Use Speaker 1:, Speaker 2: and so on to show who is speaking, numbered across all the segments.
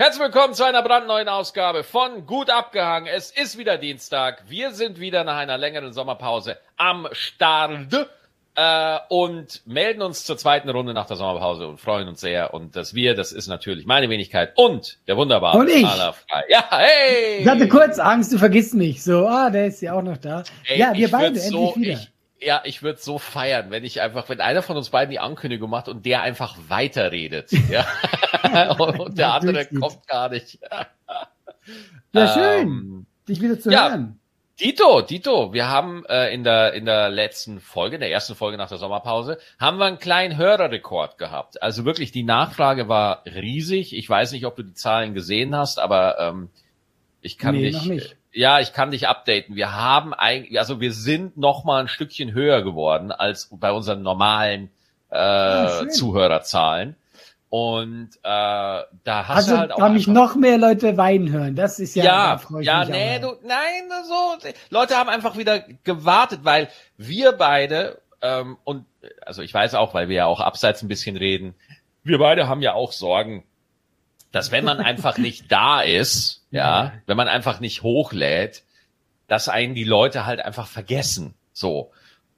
Speaker 1: Herzlich willkommen zu einer brandneuen Ausgabe von Gut abgehangen. Es ist wieder Dienstag. Wir sind wieder nach einer längeren Sommerpause am Start äh, und melden uns zur zweiten Runde nach der Sommerpause und freuen uns sehr. Und das wir, das ist natürlich meine Wenigkeit und der wunderbare
Speaker 2: Und ich.
Speaker 1: Ja, hey!
Speaker 2: Ich hatte kurz Angst, du vergisst mich. So, ah, der ist ja auch noch da.
Speaker 1: Ey,
Speaker 2: ja, wir beide endlich
Speaker 1: so,
Speaker 2: wieder.
Speaker 1: Ich, ja, ich würde so feiern, wenn ich einfach, wenn einer von uns beiden die Ankündigung macht und der einfach weiterredet. Ja. und der
Speaker 2: Ja,
Speaker 1: andere kommt gar nicht.
Speaker 2: ja, schön,
Speaker 1: Ähm,
Speaker 2: dich wieder zu
Speaker 1: ja.
Speaker 2: hören.
Speaker 1: Dito, Dito, wir haben äh, in der in der letzten Folge, in der ersten Folge nach der Sommerpause, haben wir einen kleinen Hörerrekord gehabt. Also wirklich, die Nachfrage war riesig. Ich weiß nicht, ob du die Zahlen gesehen hast, aber ähm, ich kann
Speaker 2: Nee,
Speaker 1: dich,
Speaker 2: nicht.
Speaker 1: ja, ich kann dich updaten. Wir haben eigentlich, also wir sind noch mal ein Stückchen höher geworden als bei unseren normalen äh,
Speaker 2: Ah, schön.
Speaker 1: Zuhörerzahlen. Und äh, da hast
Speaker 2: Also
Speaker 1: du halt auch
Speaker 2: haben mich noch mehr Leute weinen hören. Das ist ja,
Speaker 1: ja, ja, nee, du, nein, so, Leute haben einfach wieder gewartet, weil wir beide, ähm, und, also ich weiß auch, weil wir ja auch abseits ein bisschen reden, wir beide haben ja auch Sorgen, dass wenn man einfach nicht da ist, Ja. wenn man einfach nicht hochlädt, dass einen die Leute halt einfach vergessen, so.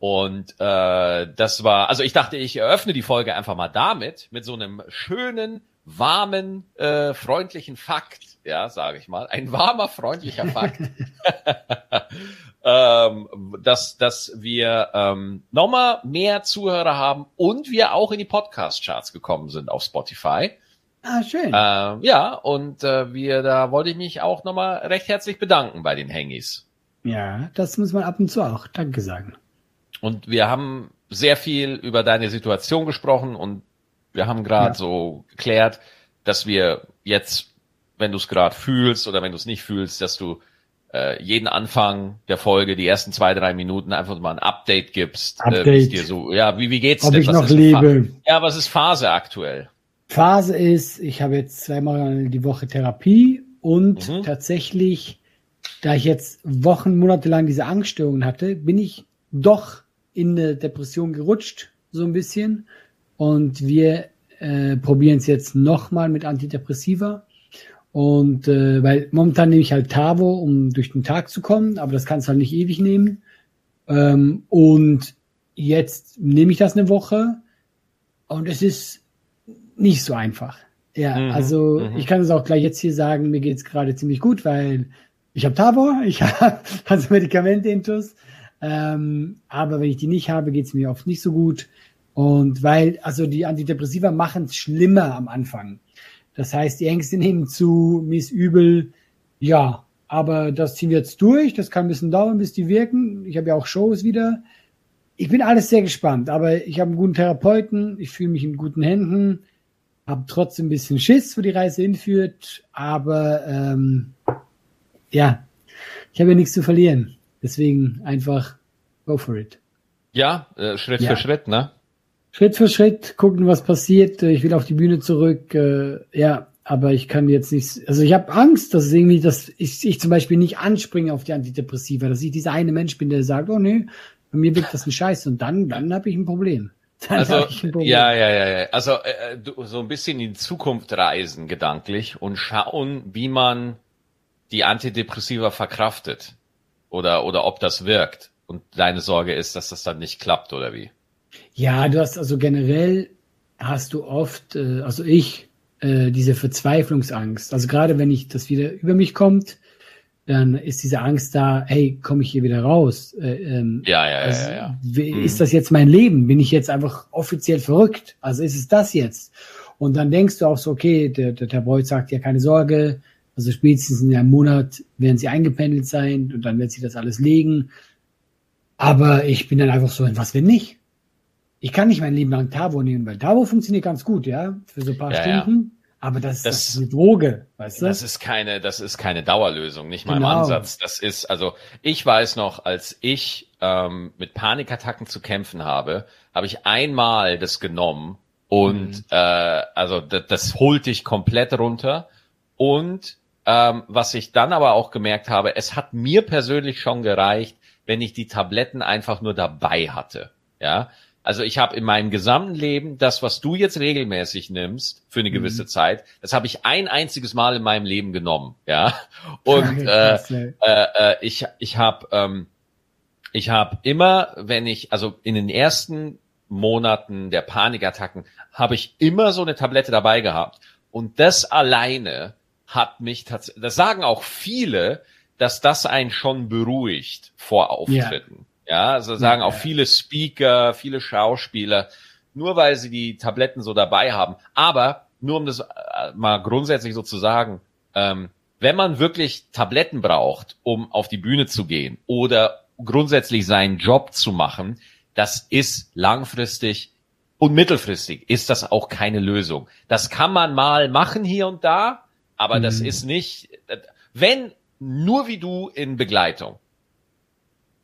Speaker 1: Und äh, das war, also ich dachte, ich eröffne die Folge einfach mal damit, mit so einem schönen, warmen, äh, freundlichen Fakt, ja, sage ich mal. Ein warmer, freundlicher Fakt. ähm, dass, dass wir ähm, nochmal mehr Zuhörer haben und wir auch in die Podcast-Charts gekommen sind auf Spotify.
Speaker 2: Ah, schön.
Speaker 1: Ähm, ja, und äh, wir, da wollte ich mich auch nochmal recht herzlich bedanken bei den Hengis.
Speaker 2: ja, das muss man ab und zu auch Danke sagen.
Speaker 1: Und wir haben sehr viel über deine Situation gesprochen und wir haben gerade
Speaker 2: Ja.
Speaker 1: so geklärt, dass wir jetzt, wenn du es gerade fühlst oder wenn du es nicht fühlst, dass du äh, jeden Anfang der Folge, die ersten zwei, drei Minuten einfach mal ein Update gibst. Äh,
Speaker 2: Update.
Speaker 1: wie's dir so, ja, wie, wie geht's
Speaker 2: Ob
Speaker 1: denn?
Speaker 2: ich
Speaker 1: Was
Speaker 2: noch lebe.
Speaker 1: Ja, was ist Phase aktuell?
Speaker 2: Phase ist, ich habe jetzt zweimal die Woche Therapie und
Speaker 1: Mhm.
Speaker 2: tatsächlich, da ich jetzt Wochen, Monate lang diese Angststörungen hatte, bin ich doch in eine Depression gerutscht, so ein bisschen. Und wir äh, probieren es jetzt nochmal mit Antidepressiva. Und äh, weil momentan nehme ich halt Tavo, um durch den Tag zu kommen, aber das kannst du halt nicht ewig nehmen. Ähm, und jetzt nehme ich das eine Woche und es ist nicht so einfach. Ja,
Speaker 1: Mhm,
Speaker 2: also
Speaker 1: mhm.
Speaker 2: ich kann es auch gleich jetzt hier sagen, mir geht's gerade ziemlich gut, weil ich habe Tabor, ich habe also Medikamente intus, ähm, aber wenn ich die nicht habe, geht's mir oft nicht so gut. Und weil, also die Antidepressiva machen es schlimmer am Anfang. Das heißt, die Ängste nehmen zu, mir ist übel, ja, aber das ziehen wir jetzt durch, das kann ein bisschen dauern, bis die wirken. Ich habe ja auch Shows wieder. Ich bin alles sehr gespannt, aber ich habe einen guten Therapeuten, ich fühle mich in guten Händen, habe trotzdem ein bisschen Schiss, wo die Reise hinführt, aber ähm, ja, ich habe ja nichts zu verlieren. Deswegen einfach go for it.
Speaker 1: Ja, äh, Schritt
Speaker 2: Ja.
Speaker 1: für Schritt, ne?
Speaker 2: Schritt für Schritt gucken, was passiert. Ich will auf die Bühne zurück. Äh, ja, aber ich kann jetzt nicht. Also ich habe Angst, dass es irgendwie, dass ich, ich zum Beispiel nicht anspringe auf die Antidepressiva, dass ich dieser eine Mensch bin, der sagt, oh nee, bei mir wirkt das ein Scheiß und dann, dann habe ich ein Problem. Dann
Speaker 1: Also, ja, ja, ja, ja. Also, äh, du, so ein bisschen in die Zukunft reisen, gedanklich, und schauen, wie man die Antidepressiva verkraftet. Oder, oder ob das wirkt. Und deine Sorge ist, dass das dann nicht klappt, oder wie?
Speaker 2: Ja, du hast also generell hast du oft, äh, also ich, äh, diese Verzweiflungsangst. Also gerade wenn ich das wieder über mich kommt, dann ist diese Angst da, hey, komme ich hier wieder raus? Äh, ähm,
Speaker 1: Ja, ja,
Speaker 2: also,
Speaker 1: ja, ja.
Speaker 2: wie-
Speaker 1: Mhm.
Speaker 2: Ist das jetzt mein Leben? Bin ich jetzt einfach offiziell verrückt? Also ist es das jetzt? Und dann denkst du auch so, okay, der, der Therapeut sagt ja keine Sorge, also spätestens in einem Monat werden sie eingependelt sein und dann wird sie das alles legen. Aber ich bin dann einfach so, was wenn nicht? Ich kann nicht mein Leben lang Tavo nehmen, weil Tavo funktioniert ganz gut, ja, für so ein paar
Speaker 1: Ja, ja.
Speaker 2: Stunden. Aber das, das,
Speaker 1: Das-
Speaker 2: ist eine Droge, weißt du?
Speaker 1: Das ist keine, das ist keine Dauerlösung, nicht mal im
Speaker 2: Genau.
Speaker 1: Ansatz. Das ist, also ich weiß noch, als ich ähm, mit Panikattacken zu kämpfen habe, habe ich einmal das genommen und
Speaker 2: Mhm.
Speaker 1: äh, also das, das holt dich komplett runter. Und ähm, was ich dann aber auch gemerkt habe, es hat mir persönlich schon gereicht, wenn ich die Tabletten einfach nur dabei hatte. Ja, Also ich habe in meinem gesamten Leben das, was du jetzt regelmäßig nimmst für eine mhm. gewisse mhm. Zeit, das habe ich ein einziges Mal in meinem Leben genommen, ja. Und äh, äh, äh, ich ich habe ähm, ich habe immer, wenn ich also in den ersten Monaten der Panikattacken habe ich immer so eine Tablette dabei gehabt und das alleine hat mich tatsächlich, das sagen auch viele, dass das einen schon beruhigt vor Auftritten. Ja, ja also sagen ja, auch viele Speaker, viele Schauspieler, nur weil sie die Tabletten so dabei haben. Aber nur um das äh, mal grundsätzlich so zu sagen, ähm, wenn man wirklich Tabletten braucht, um auf die Bühne zu gehen oder grundsätzlich seinen Job zu machen, das ist langfristig und mittelfristig ist das auch keine Lösung. Das kann man mal machen hier und da, aber mhm. das ist nicht, wenn nur wie du in Begleitung.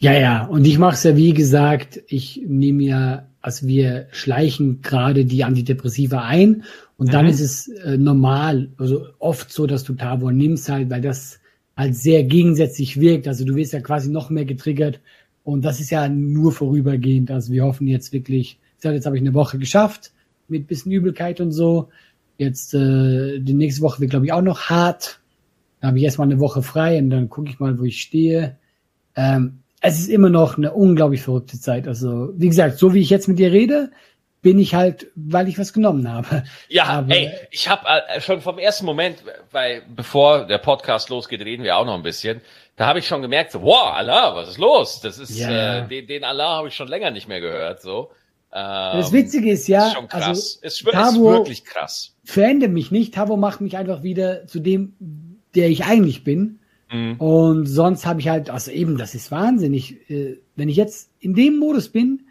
Speaker 2: Ja, ja, und ich mache es ja wie gesagt, ich nehme ja, also wir schleichen gerade die Antidepressiva ein und mhm. dann ist es äh, normal, also oft so, dass du Tavor nimmst halt, weil das halt sehr gegensätzlich wirkt. Also du wirst ja quasi noch mehr getriggert und das ist ja nur vorübergehend. Also wir hoffen jetzt wirklich, jetzt habe ich eine Woche geschafft mit bisschen Übelkeit und so. Jetzt äh, die nächste Woche wird glaube ich auch noch hart. Da habe ich erstmal eine Woche frei und dann gucke ich mal, wo ich stehe. Ähm, es ist immer noch eine unglaublich verrückte Zeit. Also, wie gesagt, so wie ich jetzt mit dir rede, bin ich halt, weil ich was genommen habe.
Speaker 1: Ja, Aber, ey, ich habe äh, schon vom ersten Moment, weil bevor der Podcast losgeht, reden wir auch noch ein bisschen. Da habe ich schon gemerkt, so, wow, Allah, was ist los? Das ist ja. äh, den, den Allah habe ich schon länger nicht mehr gehört. So.
Speaker 2: Ähm, das Witzige ist ja,
Speaker 1: ist schon krass. Also, Tavo ist wirklich krass.
Speaker 2: Verändert mich nicht. Tavo macht mich einfach wieder zu dem, der ich eigentlich bin. Mhm. Und sonst habe ich halt, also eben, das ist wahnsinnig. Äh, wenn ich jetzt in dem Modus bin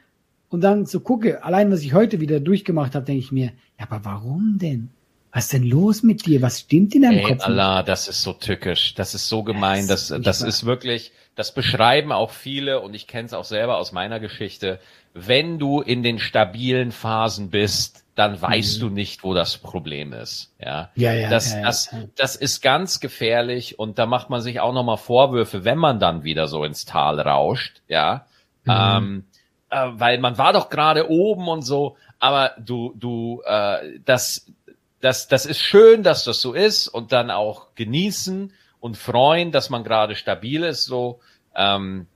Speaker 2: und dann so gucke, allein was ich heute wieder durchgemacht habe, denke ich mir, ja, aber warum denn? Was ist denn los mit dir? Was stimmt in deinem Ey, Kopf?
Speaker 1: Allah, das ist so tückisch. Das ist so gemein. Das, das, das ist wirklich, das beschreiben auch viele und ich kenne es auch selber aus meiner Geschichte. Wenn du in den stabilen Phasen bist, dann weißt mhm. du nicht, wo das Problem ist. Ja,
Speaker 2: ja, ja
Speaker 1: das,
Speaker 2: ja, ja.
Speaker 1: das, das ist ganz gefährlich und da macht man sich auch nochmal Vorwürfe, wenn man dann wieder so ins Tal rauscht. Ja, mhm. ähm, äh, weil man war doch gerade oben und so. Aber du, du, äh, das, das, das ist schön, dass das so ist und dann auch genießen und freuen, dass man gerade stabil ist. So. Ähm,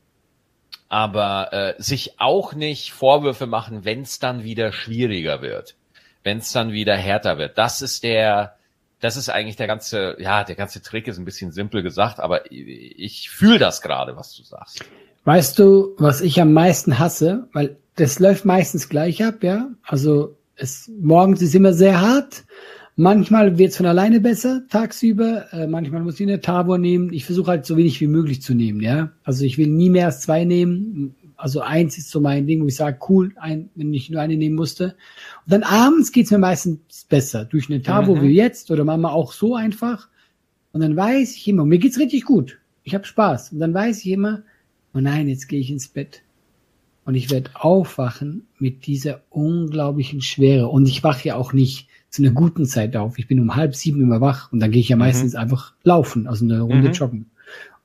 Speaker 1: aber äh, sich auch nicht Vorwürfe machen, wenn es dann wieder schwieriger wird wenn es dann wieder härter wird. Das ist der, das ist eigentlich der ganze, ja, der ganze Trick ist ein bisschen simpel gesagt, aber ich, ich fühle das gerade, was du sagst.
Speaker 2: Weißt du, was ich am meisten hasse? Weil das läuft meistens gleich ab, ja. Also es morgens ist immer sehr hart. Manchmal wird es von alleine besser, tagsüber. Äh, manchmal muss ich eine Tabor nehmen. Ich versuche halt so wenig wie möglich zu nehmen, ja. Also ich will nie mehr als zwei nehmen. Also eins ist so mein Ding, wo ich sage, cool, ein, wenn ich nur eine nehmen musste. Und dann abends geht's mir meistens besser. Durch eine Tabo mhm. wie jetzt oder manchmal auch so einfach. Und dann weiß ich immer, mir geht's richtig gut. Ich habe Spaß. Und dann weiß ich immer, oh nein, jetzt gehe ich ins Bett. Und ich werde aufwachen mit dieser unglaublichen Schwere. Und ich wache ja auch nicht zu einer guten Zeit auf. Ich bin um halb sieben immer wach und dann gehe ich ja mhm. meistens einfach laufen, also eine Runde mhm. joggen.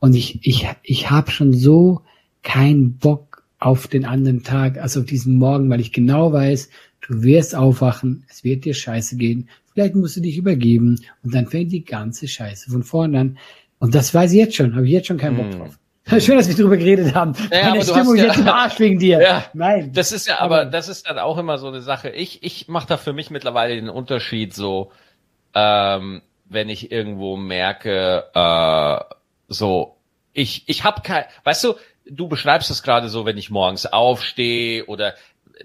Speaker 2: Und ich, ich, ich habe schon so keinen Bock auf den anderen Tag, also auf diesen Morgen, weil ich genau weiß, du wirst aufwachen, es wird dir scheiße gehen, vielleicht musst du dich übergeben und dann fängt die ganze Scheiße von vorne an. Und das weiß ich jetzt schon, habe ich jetzt schon keinen Bock hm. drauf. Schön, dass wir drüber geredet haben.
Speaker 1: Ja, Meine Stimmung ja, jetzt im Arsch wegen dir. Ja, Nein. Das ist ja, aber, aber das ist dann auch immer so eine Sache. Ich, ich mache da für mich mittlerweile den Unterschied so, ähm, wenn ich irgendwo merke, äh, so, ich, ich habe kein, weißt du, du beschreibst es gerade so, wenn ich morgens aufstehe oder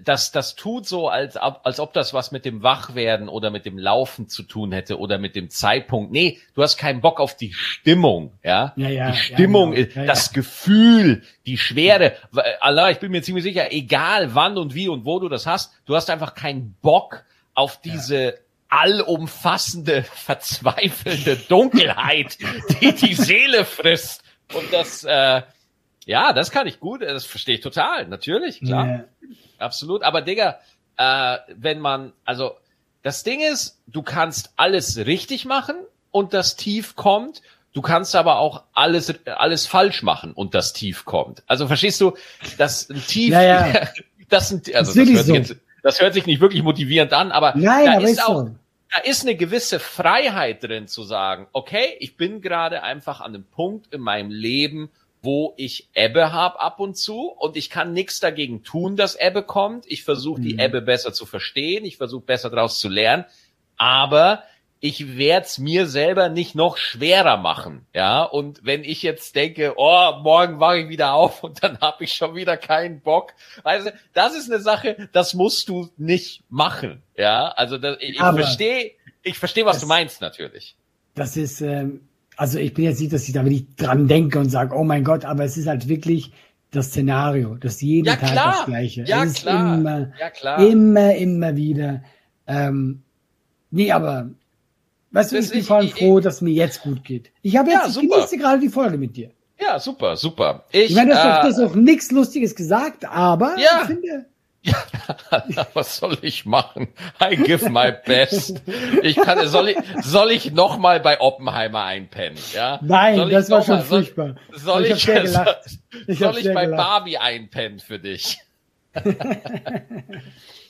Speaker 1: das, das tut so, als, als ob das was mit dem Wachwerden oder mit dem Laufen zu tun hätte oder mit dem Zeitpunkt. Nee, du hast keinen Bock auf die Stimmung, ja?
Speaker 2: ja, ja
Speaker 1: die Stimmung, ja, genau. ja, das Gefühl, die Schwere. Allah, ich bin mir ziemlich sicher, egal wann und wie und wo du das hast, du hast einfach keinen Bock auf diese allumfassende, verzweifelnde Dunkelheit, die die Seele frisst. Und das, äh, ja, das kann ich gut, das verstehe ich total, natürlich, klar. Yeah. Absolut. Aber Digga, äh, wenn man, also das Ding ist, du kannst alles richtig machen und das Tief kommt. Du kannst aber auch alles, alles falsch machen und das Tief kommt. Also verstehst du, ein Tief,
Speaker 2: ja, ja.
Speaker 1: Das sind, also
Speaker 2: Ist wirklich
Speaker 1: das, hört sich
Speaker 2: so.
Speaker 1: jetzt, das hört sich nicht wirklich motivierend an, aber
Speaker 2: Nein,
Speaker 1: da
Speaker 2: aber
Speaker 1: ist
Speaker 2: ist
Speaker 1: auch,
Speaker 2: so.
Speaker 1: da ist eine gewisse Freiheit drin zu sagen, okay, ich bin gerade einfach an einem Punkt in meinem Leben, wo ich Ebbe habe ab und zu und ich kann nichts dagegen tun, dass Ebbe kommt. Ich versuche die
Speaker 2: Mhm.
Speaker 1: Ebbe besser zu verstehen, ich versuche besser daraus zu lernen, aber ich werde es mir selber nicht noch schwerer machen, ja. Und wenn ich jetzt denke, oh, morgen wache ich wieder auf und dann habe ich schon wieder keinen Bock, also das ist eine Sache, das musst du nicht machen, ja. Also das, ich, verstehe, ich verstehe, was
Speaker 2: Das-
Speaker 1: du meinst natürlich.
Speaker 2: Das ist, ähm, also ich bin jetzt nicht, dass ich da wirklich dran denke und sage, oh mein Gott, aber es ist halt wirklich das Szenario, das jeden
Speaker 1: Ja,
Speaker 2: Tag
Speaker 1: klar.
Speaker 2: das Gleiche.
Speaker 1: Ja,
Speaker 2: es ist
Speaker 1: klar.
Speaker 2: immer,
Speaker 1: Ja klar.
Speaker 2: immer, immer wieder. Ähm, nee, aber weißt du,
Speaker 1: Das
Speaker 2: ich bin
Speaker 1: ist-
Speaker 2: vor allem
Speaker 1: ich-
Speaker 2: froh, dass mir jetzt gut geht. Ich habe
Speaker 1: Ja,
Speaker 2: jetzt, ich
Speaker 1: super.
Speaker 2: genieße gerade die Folge mit dir.
Speaker 1: Ja, super, super. Ich,
Speaker 2: Ich meine, du hast doch-
Speaker 1: äh,
Speaker 2: auch nichts Lustiges gesagt, aber
Speaker 1: Ja.
Speaker 2: ich finde,
Speaker 1: was soll ich machen? I give my best. Ich kann, soll ich, soll ich noch mal bei Oppenheimer einpennen? Ja?
Speaker 2: nein,
Speaker 1: soll ich
Speaker 2: das war schon
Speaker 1: mal- soll-
Speaker 2: furchtbar.
Speaker 1: Soll
Speaker 2: ich
Speaker 1: ich,
Speaker 2: sehr gelacht. Ich
Speaker 1: soll ich bei
Speaker 2: gelacht.
Speaker 1: Barbie einpennen für dich?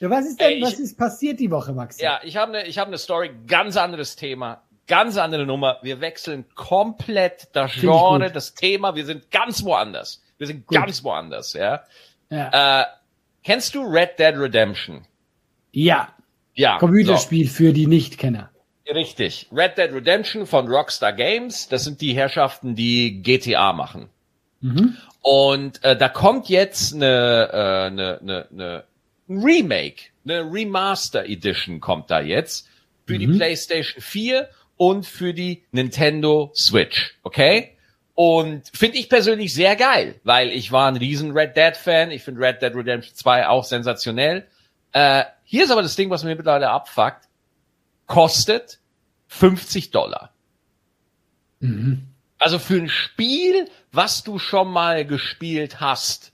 Speaker 2: Ja, was ist denn,
Speaker 1: Ey, ich-
Speaker 2: was ist passiert die Woche, Max?
Speaker 1: Ja, ich habe eine, ich habe eine Story, ganz anderes Thema, ganz andere Nummer. Wir wechseln komplett das
Speaker 2: ich
Speaker 1: Genre, das Thema. Wir sind ganz woanders. Wir sind
Speaker 2: Gut.
Speaker 1: ganz woanders. Ja.
Speaker 2: Ja.
Speaker 1: Äh, kennst du Red Dead Redemption?
Speaker 2: ja.
Speaker 1: Ja.
Speaker 2: Computerspiel für die Nichtkenner.
Speaker 1: So, richtig. Red Dead Redemption von Rockstar Games. Das sind die Herrschaften, die GTA machen.
Speaker 2: Mhm.
Speaker 1: Und äh, da kommt jetzt eine, äh, eine, eine, eine ein Remake, eine Remaster Edition kommt da jetzt für die
Speaker 2: Mhm.
Speaker 1: PlayStation 4 und für die Nintendo Switch, okay? Und finde ich persönlich sehr geil, weil ich war ein riesen Red Dead Fan. Ich finde Red Dead Redemption 2 auch sensationell. Äh, hier ist aber das Ding, was mir mittlerweile abfuckt. Kostet 50 Dollar.
Speaker 2: Mhm.
Speaker 1: Also für ein Spiel, was du schon mal gespielt hast,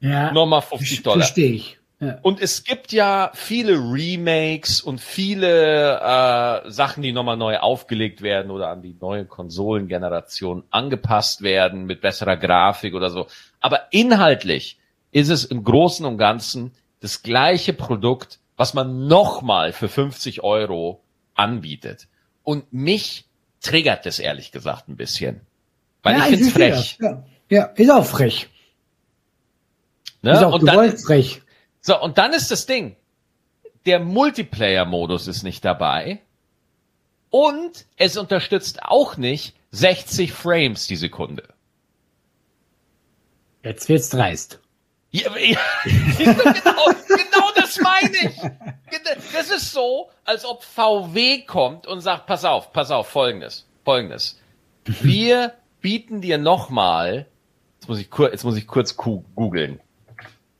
Speaker 2: Ja.
Speaker 1: nochmal 50 Dollar.
Speaker 2: Verstehe ich. Ja.
Speaker 1: Und es gibt ja viele Remakes und viele äh, Sachen, die nochmal neu aufgelegt werden oder an die neue Konsolengeneration angepasst werden mit besserer Grafik oder so. Aber inhaltlich ist es im Großen und Ganzen das gleiche Produkt, was man nochmal für 50 Euro anbietet. Und mich triggert das ehrlich gesagt ein bisschen. Weil
Speaker 2: ja,
Speaker 1: ich find's
Speaker 2: verstehe
Speaker 1: frech.
Speaker 2: Ja. ja, ist auch frech.
Speaker 1: Ne?
Speaker 2: Ist auch
Speaker 1: und dann,
Speaker 2: gewollt frech.
Speaker 1: So, und dann ist das Ding. Der Multiplayer-Modus ist nicht dabei. Und es unterstützt auch nicht 60 Frames die Sekunde.
Speaker 2: Jetzt wird's dreist.
Speaker 1: Ja, ja, genau, genau das meine ich. Das ist so, als ob VW kommt und sagt, pass auf, pass auf, folgendes, folgendes. Wir bieten dir nochmal, jetzt muss ich kurz, jetzt muss ich kurz ku- googeln.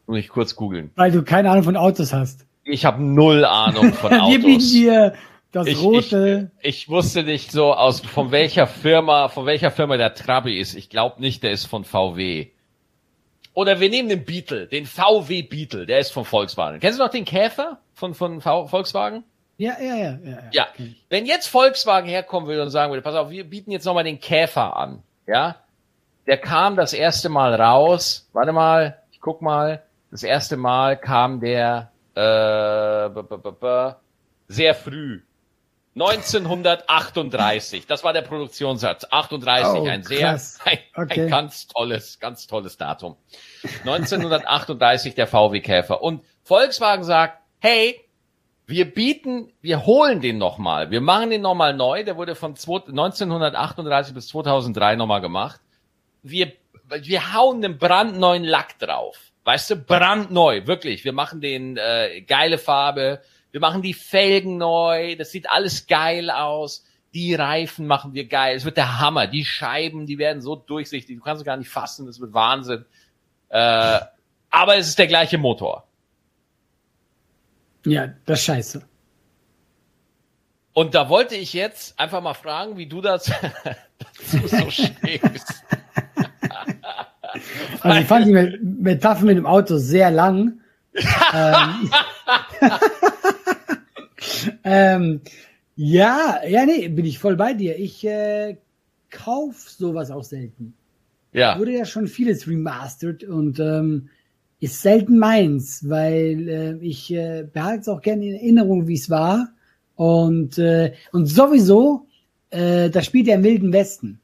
Speaker 1: Muss ich kurz googeln.
Speaker 2: Weil du keine Ahnung von Autos hast.
Speaker 1: Ich habe null Ahnung von Autos.
Speaker 2: Wir bieten dir das
Speaker 1: ich,
Speaker 2: rote.
Speaker 1: Ich, ich wusste nicht so aus von welcher Firma, von welcher Firma der Trabi ist. Ich glaube nicht, der ist von VW. Oder wir nehmen den Beetle, den VW Beetle, der ist von Volkswagen. Kennst du noch den Käfer von von v Volkswagen?
Speaker 2: ja, ja, ja, ja.
Speaker 1: Ja.
Speaker 2: kenn ich.
Speaker 1: Wenn jetzt Volkswagen herkommen würde und sagen würde, pass auf, wir bieten jetzt nochmal den Käfer an, ja? Der kam das erste Mal raus. Warte mal, ich guck mal. Das erste Mal kam der äh, b -b -b sehr früh. 1938. Das war der Produktionssatz. 38,
Speaker 2: Oh,
Speaker 1: ein sehr, ein,
Speaker 2: Okay.
Speaker 1: ein ganz tolles, ganz tolles Datum. 1938 der VW Käfer. Und Volkswagen sagt, hey, wir bieten, wir holen den nochmal. Wir machen den nochmal neu. Der wurde von 2 1938 bis 2003 nochmal gemacht. Wir, wir hauen einen brandneuen Lack drauf. Weißt du, brandneu, wirklich. Wir machen den äh, geile Farbe. Wir machen die Felgen neu. Das sieht alles geil aus. Die Reifen machen wir geil. Es wird der Hammer. Die Scheiben, die werden so durchsichtig. Du kannst es gar nicht fassen. Das wird Wahnsinn. Äh, aber es ist der gleiche Motor.
Speaker 2: Ja, das ist scheiße.
Speaker 1: Und da wollte ich jetzt einfach mal fragen, wie du das dazu so stehst.
Speaker 2: Also ich fand die Me- Metapher mit dem Auto sehr lang. ähm, ähm, ja, ja, nee, bin ich voll bei dir. Ich äh, kauf sowas auch selten.
Speaker 1: Ja,
Speaker 2: Wurde ja schon vieles remastered und ähm, ist selten meins, weil äh, ich äh, behalte es auch gerne in Erinnerung, wie es war. Und, äh, und sowieso, äh, da spielt er im Wilden Westen.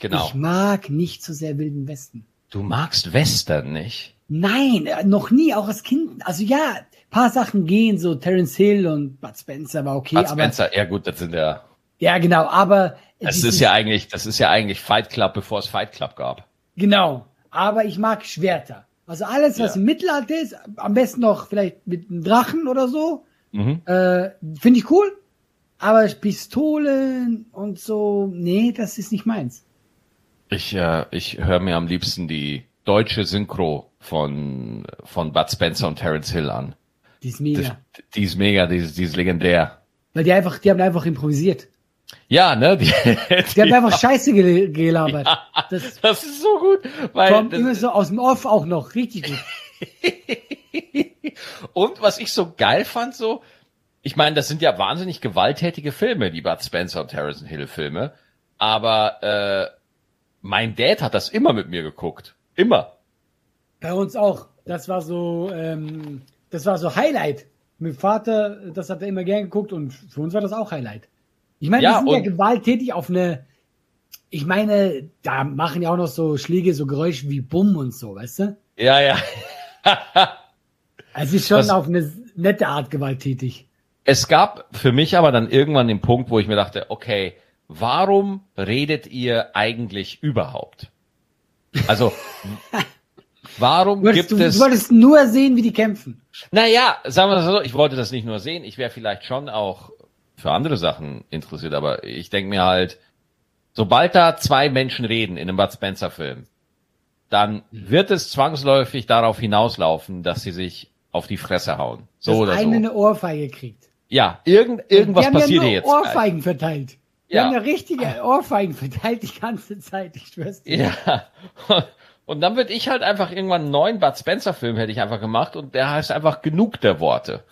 Speaker 1: Genau.
Speaker 2: Ich mag nicht so sehr Wilden Westen.
Speaker 1: Du magst Western nicht?
Speaker 2: Nein, äh, noch nie, auch als Kind. Also ja, paar Sachen gehen, so Terence Hill und Bud Spencer war okay.
Speaker 1: Bud
Speaker 2: aber,
Speaker 1: Spencer, ja gut, das sind ja.
Speaker 2: Ja, genau, aber.
Speaker 1: Das ist ja eigentlich, das ist ja eigentlich Fight Club, bevor es Fight Club gab.
Speaker 2: Genau, aber ich mag Schwerter. Also alles, was
Speaker 1: Ja.
Speaker 2: im Mittelalter ist, am besten noch vielleicht mit einem Drachen oder so,
Speaker 1: Mhm.
Speaker 2: äh, finde ich cool. Aber Pistolen und so, nee, das ist nicht meins.
Speaker 1: Ich, äh, ich höre mir am liebsten die deutsche Synchro von, von Bud Spencer und Terence Hill an.
Speaker 2: Die ist
Speaker 1: Das,
Speaker 2: mega.
Speaker 1: Die ist mega, die ist, die ist legendär.
Speaker 2: Weil die einfach, die haben einfach improvisiert.
Speaker 1: Ja, ne? Die,
Speaker 2: Die haben einfach Scheiße gel gelabert. Das
Speaker 1: das ist so gut. Weil
Speaker 2: kommt immer
Speaker 1: das,
Speaker 2: so aus dem Off auch noch. Richtig gut.
Speaker 1: und was ich so geil fand, so, ich meine, das sind ja wahnsinnig gewalttätige Filme, die Bud Spencer und Terence Hill Filme. Aber äh, mein Dad hat das immer mit mir geguckt. Immer.
Speaker 2: Bei uns auch. Das war so, ähm, das war so Highlight. Mit dem Vater, das hat er immer gern geguckt und für uns war das auch Highlight. Ich meine,
Speaker 1: Ja,
Speaker 2: die sind ja gewalttätig auf eine, ich meine, da machen ja auch noch so Schläge, so Geräusche wie Bumm und so, weißt du?
Speaker 1: Ja, ja.
Speaker 2: Also es ist schon
Speaker 1: Was-
Speaker 2: auf eine nette Art gewalttätig.
Speaker 1: Es gab für mich aber dann irgendwann den Punkt, wo ich mir dachte, okay, warum redet ihr eigentlich überhaupt? Also, warum gibt
Speaker 2: du,
Speaker 1: es...
Speaker 2: du wolltest nur sehen, wie die kämpfen.
Speaker 1: Naja, sagen wir das so, ich wollte das nicht nur sehen, ich wäre vielleicht schon auch für andere Sachen interessiert, aber ich denke mir halt, sobald da zwei Menschen reden in einem Bud Spencer Film, dann wird es zwangsläufig darauf hinauslaufen, dass sie sich auf die Fresse hauen. So
Speaker 2: dass
Speaker 1: oder
Speaker 2: eine
Speaker 1: so.
Speaker 2: eine Ohrfeige kriegt.
Speaker 1: Ja, irgend, irgendwas passiert
Speaker 2: ja nur
Speaker 1: hier jetzt.
Speaker 2: Ohrfeigen verteilt.
Speaker 1: Ja.
Speaker 2: haben ja richtige Ohrfeigen verteilt die ganze Zeit, ich schwör's dir.
Speaker 1: Ja. Und dann würde ich halt einfach irgendwann einen neuen Bud Spencer Film hätte ich einfach gemacht und der heißt einfach genug der Worte.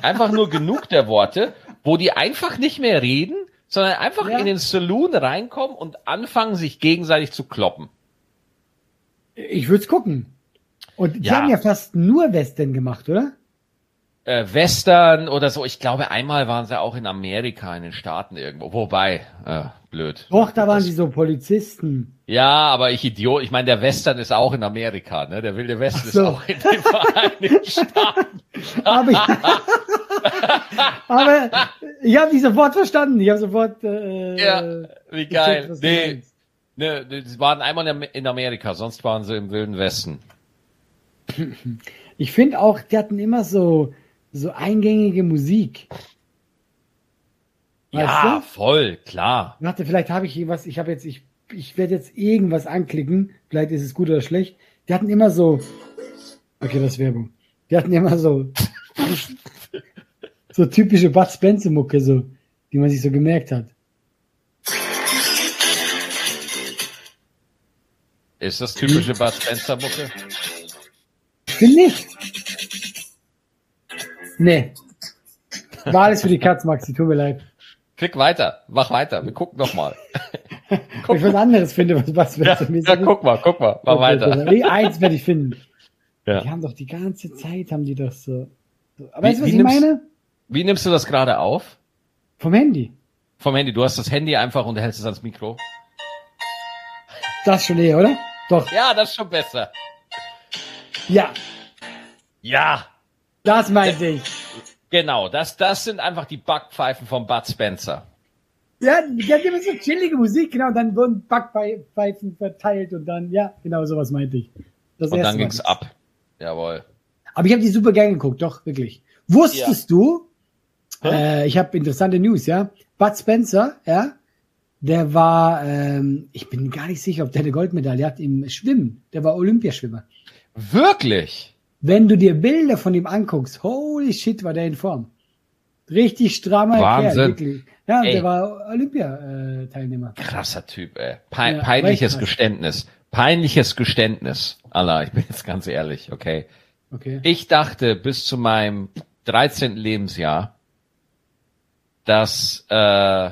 Speaker 1: Einfach nur genug der Worte, wo die einfach nicht mehr reden, sondern einfach
Speaker 2: Ja.
Speaker 1: in den Saloon reinkommen und anfangen, sich gegenseitig zu kloppen.
Speaker 2: Ich würde gucken. Und die
Speaker 1: Ja.
Speaker 2: haben ja fast nur Western gemacht, oder?
Speaker 1: Äh, Western oder so. Ich glaube, einmal waren sie auch in Amerika, in den Staaten irgendwo. Wobei, äh, blöd.
Speaker 2: Doch, da waren
Speaker 1: Das-
Speaker 2: die so Polizisten.
Speaker 1: Ja, aber ich Idiot. Ich meine, der Western ist auch in Amerika, ne? Der Wilde Westen
Speaker 2: so.
Speaker 1: ist auch in den Vereinigten Staaten.
Speaker 2: Aber ich, aber ich habe die sofort verstanden. Ich habe sofort. Äh,
Speaker 1: Ja, wie
Speaker 2: gecheckt,
Speaker 1: geil.
Speaker 2: du
Speaker 1: Nee, ne, sie waren einmal in Amerika, sonst waren sie im Wilden Westen.
Speaker 2: Ich finde auch, die hatten immer so so eingängige Musik. Weißt
Speaker 1: ja,
Speaker 2: du?
Speaker 1: voll, klar.
Speaker 2: Warte, vielleicht habe ich was. Ich habe jetzt, ich, ich werde jetzt irgendwas anklicken. Vielleicht ist es gut oder schlecht. Die hatten immer so. Okay, das ist Werbung. Die hatten immer so. so typische Bud Spencer Mucke, so, die man sich so gemerkt hat.
Speaker 1: Ist das typische Bud Spencer Mucke?
Speaker 2: Ich finde nicht. Nee. War alles für die Katz, Maxi, tut mir leid.
Speaker 1: Klick weiter, mach weiter, wir gucken noch mal.
Speaker 2: Ob ich was anderes finde, was Bud
Speaker 1: Ja,
Speaker 2: mir
Speaker 1: ja, guck mal, guck mal, mach weiter.
Speaker 2: Nee, Eins werde ich finden. Die
Speaker 1: Ja.
Speaker 2: haben doch die ganze Zeit, haben die das so. Aber weißt du, was ich
Speaker 1: nimmst-
Speaker 2: meine?
Speaker 1: Wie nimmst du das gerade auf?
Speaker 2: Vom Handy.
Speaker 1: Vom Handy, du hast das Handy einfach und hältst es ans Mikro.
Speaker 2: Das schon eh, oder? Doch.
Speaker 1: Ja, das ist schon besser.
Speaker 2: Ja,
Speaker 1: Ja,
Speaker 2: das meinte ich.
Speaker 1: genau, das, das sind einfach die Backpfeifen von Bud Spencer.
Speaker 2: Ja, die hat immer so chillige Musik, genau, und dann wurden Backpfeifen verteilt und dann, ja, genau sowas meinte ich. Das
Speaker 1: Und dann ging's ab. Jawohl.
Speaker 2: Aber ich habe die super gern geguckt, doch, wirklich. Wusstest du,
Speaker 1: Hä?
Speaker 2: äh, ich habe interessante News, ja, Bud Spencer, ja, der war, ähm, ich bin gar nicht sicher, ob der eine Goldmedaille hat im Schwimmen. Der war Olympiaschwimmer.
Speaker 1: Wirklich?
Speaker 2: Wenn du dir Bilder von ihm anguckst, holy shit, war der in Form. Richtig strammer
Speaker 1: Wahnsinn.
Speaker 2: Kerl, wirklich. Ja,
Speaker 1: Ey.
Speaker 2: der war Olympia-Teilnehmer.
Speaker 1: Krasser Typ, ey. Pe
Speaker 2: Ja,
Speaker 1: peinliches. Geständnis. Peinliches Geständnis. Allah, ich bin jetzt ganz ehrlich, okay.
Speaker 2: Okay.
Speaker 1: Ich dachte bis zu meinem 13. Lebensjahr, dass, äh,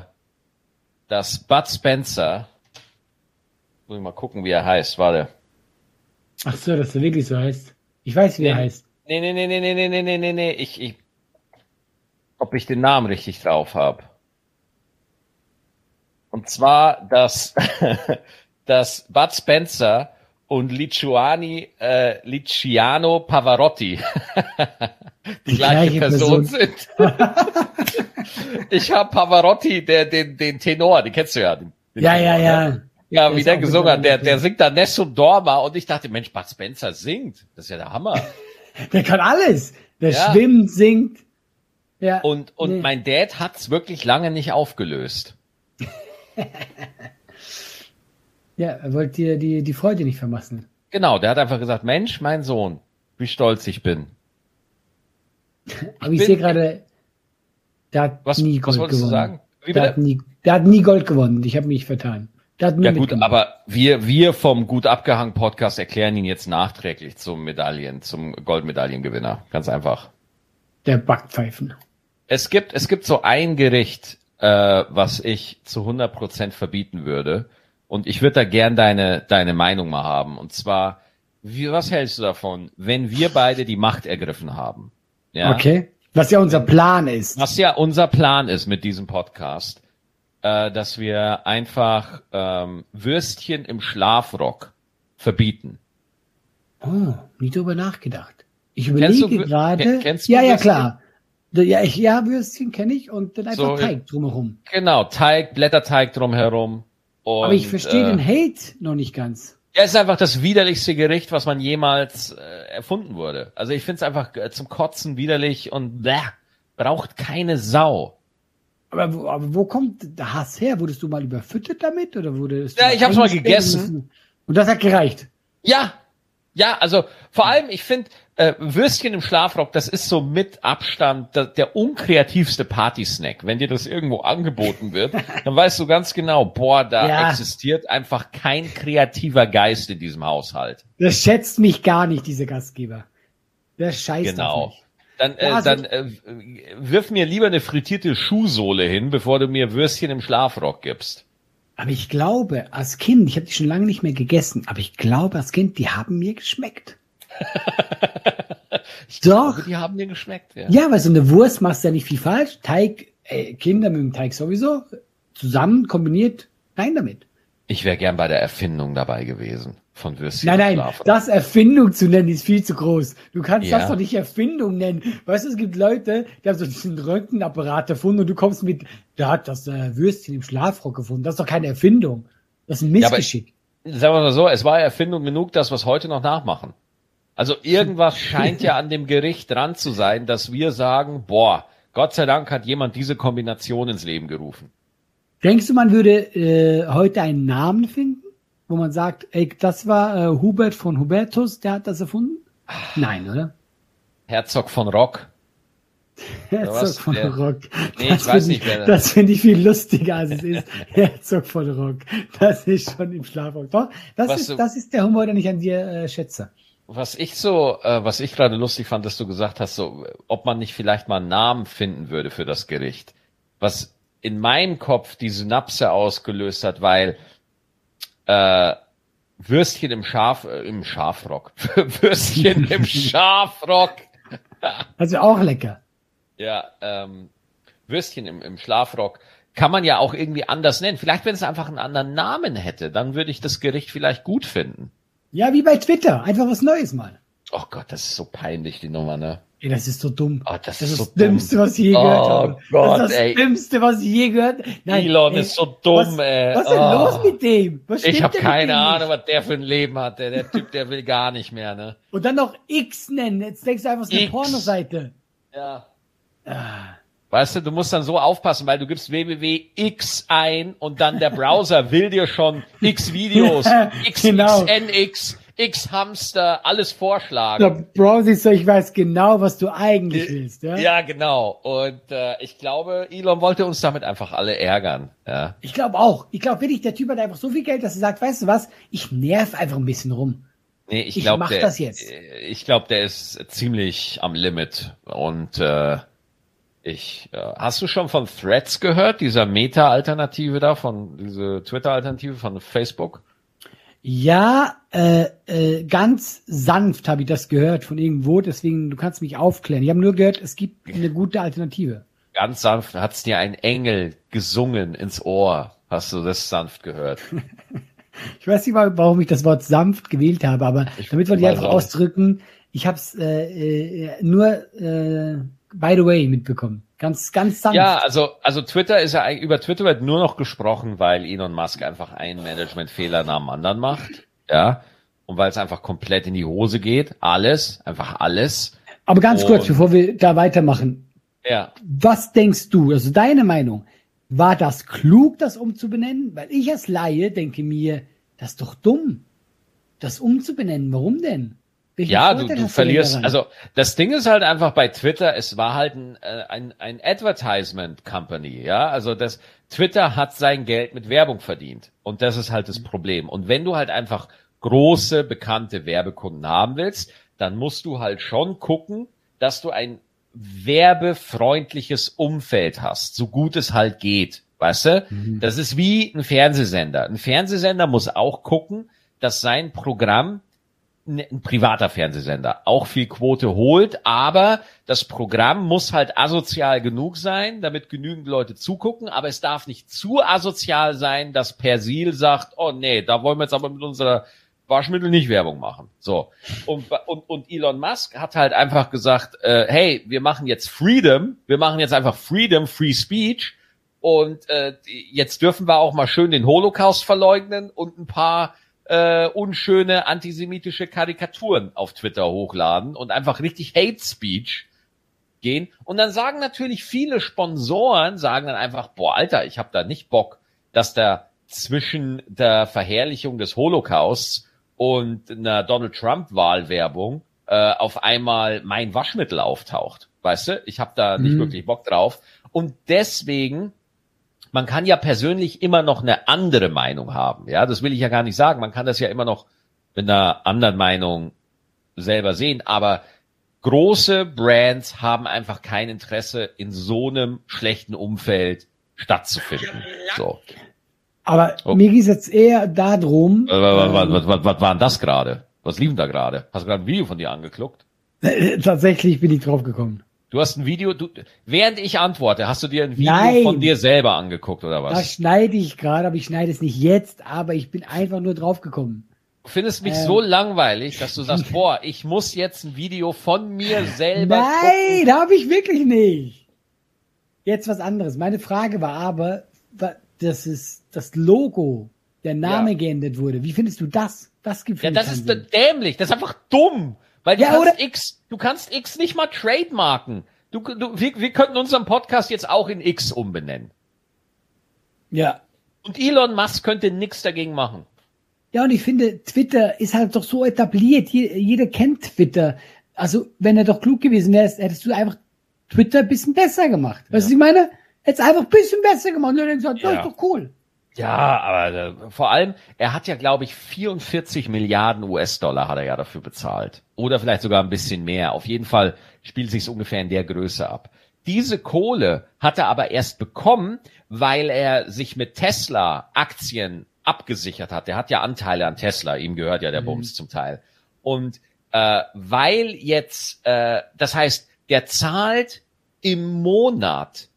Speaker 1: dass Bud Spencer, muss ich mal gucken, wie er heißt, warte.
Speaker 2: Ach so, dass er wirklich so heißt. Ich weiß, wie
Speaker 1: Nee.
Speaker 2: er heißt.
Speaker 1: Nee, nee, nee, nee, nee, nee, nee, nee, nee, nee. Ich, ich, ob ich den Namen richtig drauf habe. Und zwar, dass, dass Bud Spencer und Licuani, äh, Liciano Pavarotti die,
Speaker 2: Die
Speaker 1: gleiche
Speaker 2: gleiche
Speaker 1: Person,
Speaker 2: Person.
Speaker 1: sind. ich habe Pavarotti, der, den, den Tenor, den kennst du ja. Den, den
Speaker 2: Ja,
Speaker 1: Tenor,
Speaker 2: ja,
Speaker 1: ne?
Speaker 2: ja.
Speaker 1: Ja,
Speaker 2: Der
Speaker 1: wie der gesungen hat, der, der singt da Nessun Dorma und ich dachte, Mensch, Bud Spencer singt. Das ist ja der Hammer.
Speaker 2: Der kann alles. Der
Speaker 1: Ja.
Speaker 2: schwimmt, singt. Ja.
Speaker 1: Und, und
Speaker 2: Nee.
Speaker 1: mein Dad hat's wirklich lange nicht aufgelöst.
Speaker 2: ja, er wollte dir die, die Freude nicht vermassen.
Speaker 1: Genau, der hat einfach gesagt, Mensch, mein Sohn, wie stolz ich bin.
Speaker 2: Aber ich
Speaker 1: bin-
Speaker 2: sehe gerade, der hat
Speaker 1: Was,
Speaker 2: nie Gold gewonnen. Der hat, nie, der hat nie Gold gewonnen. Ich habe mich vertan. Der hat
Speaker 1: Ja gut,
Speaker 2: mitgemacht.
Speaker 1: aber wir, wir vom Gut abgehangen Podcast erklären ihn jetzt nachträglich zum Medaillen, zum Goldmedaillengewinner. Ganz einfach.
Speaker 2: Der Backpfeifen.
Speaker 1: Es gibt, es gibt so ein Gericht, äh, was ich zu 100% verbieten würde. Und ich würde da gern deine, deine Meinung mal haben. Und zwar, wie, was hältst du davon, wenn wir beide die Macht ergriffen haben? Ja?
Speaker 2: Okay. Was ja unser Plan ist.
Speaker 1: Was ja unser Plan ist mit diesem Podcast, äh, dass wir einfach ähm, Würstchen im Schlafrock verbieten.
Speaker 2: Oh, nie drüber nachgedacht. Ich
Speaker 1: Kennst du
Speaker 2: überlege gerade.
Speaker 1: Ken- kennst du
Speaker 2: ja, ja, klar. Ja, ich, ja, Würstchen kenne ich und dann einfach
Speaker 1: So.
Speaker 2: Teig drumherum.
Speaker 1: Genau, Teig, Blätterteig drumherum. Und,
Speaker 2: Aber ich verstehe
Speaker 1: äh,
Speaker 2: den Hate noch nicht ganz.
Speaker 1: Ja, ist einfach das widerlichste Gericht, was man jemals äh, erfunden wurde. Also ich finde es einfach äh, zum Kotzen widerlich und bäh, braucht keine Sau.
Speaker 2: Aber wo, aber wo kommt der Hass her? Wurdest du mal überfüttert damit oder wurdest du
Speaker 1: Ja, ich hab's mal gegessen.
Speaker 2: müssen? Und das hat gereicht.
Speaker 1: Ja, ja, also vor allem, ich finde, äh, Würstchen im Schlafrock, das ist so mit Abstand der, der unkreativste Partysnack. Wenn dir das irgendwo angeboten wird, dann weißt du ganz genau, boah, da
Speaker 2: Ja.
Speaker 1: existiert einfach kein kreativer Geist in diesem Haushalt.
Speaker 2: Das schätzt mich gar nicht, diese Gastgeber. Der scheißt
Speaker 1: Genau.
Speaker 2: auf mich.
Speaker 1: Dann, äh,
Speaker 2: Ja, also-
Speaker 1: dann äh, wirf mir lieber eine frittierte Schuhsohle hin, bevor du mir Würstchen im Schlafrock gibst.
Speaker 2: Aber ich glaube, als Kind, ich habe die schon lange nicht mehr gegessen, aber ich glaube, als Kind, die haben mir geschmeckt. Doch.
Speaker 1: glaube, die haben dir geschmeckt. Ja.
Speaker 2: Ja, weil so eine Wurst machst du ja nicht viel falsch. Teig, äh, Kinder mögen Teig sowieso. Zusammen, kombiniert, rein damit.
Speaker 1: Ich wäre gern bei der Erfindung dabei gewesen von Würstchen
Speaker 2: Nein, nein,
Speaker 1: Schlafrock.
Speaker 2: das Erfindung zu nennen ist viel zu groß. Du kannst
Speaker 1: Ja.
Speaker 2: das doch nicht Erfindung nennen. Weißt du, es gibt Leute, die haben so diesen Röntgenapparat erfunden und du kommst mit, der hat das äh, Würstchen im Schlafrock gefunden. Das ist doch keine Erfindung. Das ist ein
Speaker 1: Ja,
Speaker 2: Missgeschick.
Speaker 1: Sagen wir mal so, es war Erfindung genug, das was heute noch nachmachen. Also irgendwas scheint ja an dem Gericht dran zu sein, dass wir sagen, boah, Gott sei Dank hat jemand diese Kombination ins Leben gerufen.
Speaker 2: Denkst du, man würde äh, heute einen Namen finden, wo man sagt, ey, das war äh, Hubert von Hubertus, der hat das erfunden? Nein, oder?
Speaker 1: Herzog von Rock.
Speaker 2: Herzog von
Speaker 1: Der-
Speaker 2: Rock.
Speaker 1: Nee,
Speaker 2: Das
Speaker 1: ich weiß nicht, wer das-
Speaker 2: Das finde ich viel lustiger, als es ist. Herzog von Rock. Das ist schon im Schlafrock. Doch, das,
Speaker 1: Was
Speaker 2: ist,
Speaker 1: du-
Speaker 2: das ist der Humor, den ich an dir äh, schätze.
Speaker 1: Was ich so, äh, was ich gerade lustig fand, dass du gesagt hast, so, ob man nicht vielleicht mal einen Namen finden würde für das Gericht. Was in meinem Kopf die Synapse ausgelöst hat, weil äh, Würstchen im Schaf, äh, im Schafrock. Würstchen im Schafrock.
Speaker 2: Also auch lecker.
Speaker 1: Ja, ähm, Würstchen im, im Schlafrock kann man ja auch irgendwie anders nennen. Vielleicht, wenn es einfach einen anderen Namen hätte, dann würde ich das Gericht vielleicht gut finden.
Speaker 2: Ja, wie bei Twitter. Einfach was Neues mal.
Speaker 1: Oh Gott, das ist so peinlich, die Nummer, ne?
Speaker 2: Ey, das ist so dumm.
Speaker 1: Oh, das
Speaker 2: Das
Speaker 1: ist so
Speaker 2: das Dümmste, was ich je
Speaker 1: Oh
Speaker 2: gehört habe.
Speaker 1: Gott,
Speaker 2: das ist das
Speaker 1: ey.
Speaker 2: Dümmste, was ich je gehört Nein,
Speaker 1: Elon
Speaker 2: ey,
Speaker 1: ist so dumm,
Speaker 2: was,
Speaker 1: ey.
Speaker 2: Was ist denn
Speaker 1: Oh.
Speaker 2: los mit dem? Was
Speaker 1: Ich habe keine Ahnung, was der für ein Leben hat. Der, der Typ, der will gar nicht mehr, ne?
Speaker 2: Und dann noch X nennen. Jetzt denkst du einfach, es ist eine
Speaker 1: X.
Speaker 2: Pornoseite.
Speaker 1: Ja.
Speaker 2: Ah.
Speaker 1: Weißt du, du musst dann so aufpassen, weil du gibst www.x ein und dann der Browser will dir schon x Videos, x,
Speaker 2: Genau.
Speaker 1: X Hamster, alles vorschlagen.
Speaker 2: Browser ist so, ich weiß genau, was du eigentlich willst. Ja?
Speaker 1: Ja, genau. Und äh, ich glaube, Elon wollte uns damit einfach alle ärgern. Ja.
Speaker 2: Ich glaube auch. Ich glaube wirklich, der Typ hat einfach so viel Geld, dass er sagt, weißt du was, ich nerv einfach ein bisschen rum.
Speaker 1: Nee, ich
Speaker 2: Ich
Speaker 1: glaube,
Speaker 2: mach
Speaker 1: der,
Speaker 2: das jetzt.
Speaker 1: ich glaube, der ist ziemlich am Limit. Und äh, ich, äh, hast du schon von Threads gehört, dieser Meta-Alternative da, von diese Twitter-Alternative von Facebook?
Speaker 2: Ja, äh, äh, ganz sanft habe ich das gehört von irgendwo, deswegen du kannst mich aufklären. Ich habe nur gehört, es gibt eine gute Alternative.
Speaker 1: Ganz sanft hat's dir ein Engel gesungen ins Ohr. Hast du das sanft gehört?
Speaker 2: ich weiß nicht, warum ich das Wort sanft gewählt habe, aber ich damit wollte ich einfach auch. ausdrücken, ich habe es äh, äh, nur äh, by the way mitbekommen. Ganz, ganz sanft.
Speaker 1: Ja, also, also Twitter ist ja über Twitter wird nur noch gesprochen, weil Elon Musk einfach einen Managementfehler nach dem anderen macht. Ja. Und weil es einfach komplett in die Hose geht. Alles, einfach alles.
Speaker 2: Aber ganz und, kurz, bevor wir da weitermachen.
Speaker 1: Ja.
Speaker 2: Was denkst du, also deine Meinung, war das klug, das umzubenennen? Weil ich als Laie denke mir, das ist doch dumm, das umzubenennen. Warum denn?
Speaker 1: Welchen ja, du, du verlierst. Also das Ding ist halt einfach bei Twitter, es war halt ein, äh, ein, ein Advertisement Company, ja. Also das Twitter hat sein Geld mit Werbung verdient. Und das ist halt das Problem. Und wenn du halt einfach große, bekannte Werbekunden haben willst, dann musst du halt schon gucken, dass du ein werbefreundliches Umfeld hast, so gut es halt geht. Weißt du? Mhm. Das ist wie ein Fernsehsender. Ein Fernsehsender muss auch gucken, dass sein Programm ein privater Fernsehsender auch viel Quote holt, aber das Programm muss halt asozial genug sein, damit genügend Leute zugucken, aber es darf nicht zu asozial sein, dass Persil sagt, oh nee, da wollen wir jetzt aber mit unserer Waschmittel nicht Werbung machen. So. Und, und, und Elon Musk hat halt einfach gesagt, äh, hey, wir machen jetzt Freedom, wir machen jetzt einfach Freedom, Free Speech und äh, jetzt dürfen wir auch mal schön den Holocaust verleugnen und ein paar äh, unschöne antisemitische Karikaturen auf Twitter hochladen und einfach richtig Hate Speech gehen. Und dann sagen natürlich viele Sponsoren, sagen dann einfach, boah, Alter, ich habe da nicht Bock, dass da zwischen der Verherrlichung des Holocausts und einer Donald Trump Wahlwerbung äh, auf einmal mein Waschmittel auftaucht. Weißt du, ich habe da nicht mhm. wirklich Bock drauf. Und deswegen man kann ja persönlich immer noch eine andere Meinung haben. Ja, das will ich ja gar nicht sagen. Man kann das ja immer noch mit einer anderen Meinung selber sehen. Aber große Brands haben einfach kein Interesse, in so einem schlechten Umfeld stattzufinden. So.
Speaker 2: Aber oh. mir geht es jetzt eher darum.
Speaker 1: Was, was, was, was, was war denn das gerade? Was lief denn da gerade? Hast du gerade ein Video von dir angeguckt?
Speaker 2: Tatsächlich bin ich drauf gekommen.
Speaker 1: Du hast ein Video, du, während ich antworte, hast du dir ein Video Nein, von dir selber angeguckt oder was?
Speaker 2: Das schneide ich gerade, aber ich schneide es nicht jetzt, aber ich bin einfach nur draufgekommen.
Speaker 1: Du findest mich ähm, so langweilig, dass du sagst, boah, ich muss jetzt ein Video von mir selber
Speaker 2: Nein, habe ich wirklich nicht. Jetzt was anderes. Meine Frage war aber, dass es das Logo, der Name ja. geändert wurde. Wie findest du das? Das
Speaker 1: gibt Ja, das ist dämlich, das ist einfach dumm. Weil du ja, kannst X, du kannst X nicht mal trademarken. Du, du, wir, wir könnten unseren Podcast jetzt auch in X umbenennen.
Speaker 2: Ja.
Speaker 1: Und Elon Musk könnte nichts dagegen machen.
Speaker 2: Ja, und ich finde, Twitter ist halt doch so etabliert. Jeder, kennt Twitter. Also, wenn er doch klug gewesen wärst, hättest du einfach Twitter ein bisschen besser gemacht. Weißt du, ja. ich meine? Hättest einfach ein bisschen besser gemacht. Und dann gesagt, ja. das ist doch cool.
Speaker 1: Ja, aber äh, vor allem, er hat ja, glaube ich, 44 Milliarden US-Dollar hat er ja dafür bezahlt. Oder vielleicht sogar ein bisschen mehr. Auf jeden Fall spielt sich ungefähr in der Größe ab. Diese Kohle hat er aber erst bekommen, weil er sich mit Tesla Aktien abgesichert hat. Der hat ja Anteile an Tesla, ihm gehört ja der mhm. Bums zum Teil. Und äh, weil jetzt, äh, das heißt, der zahlt im Monat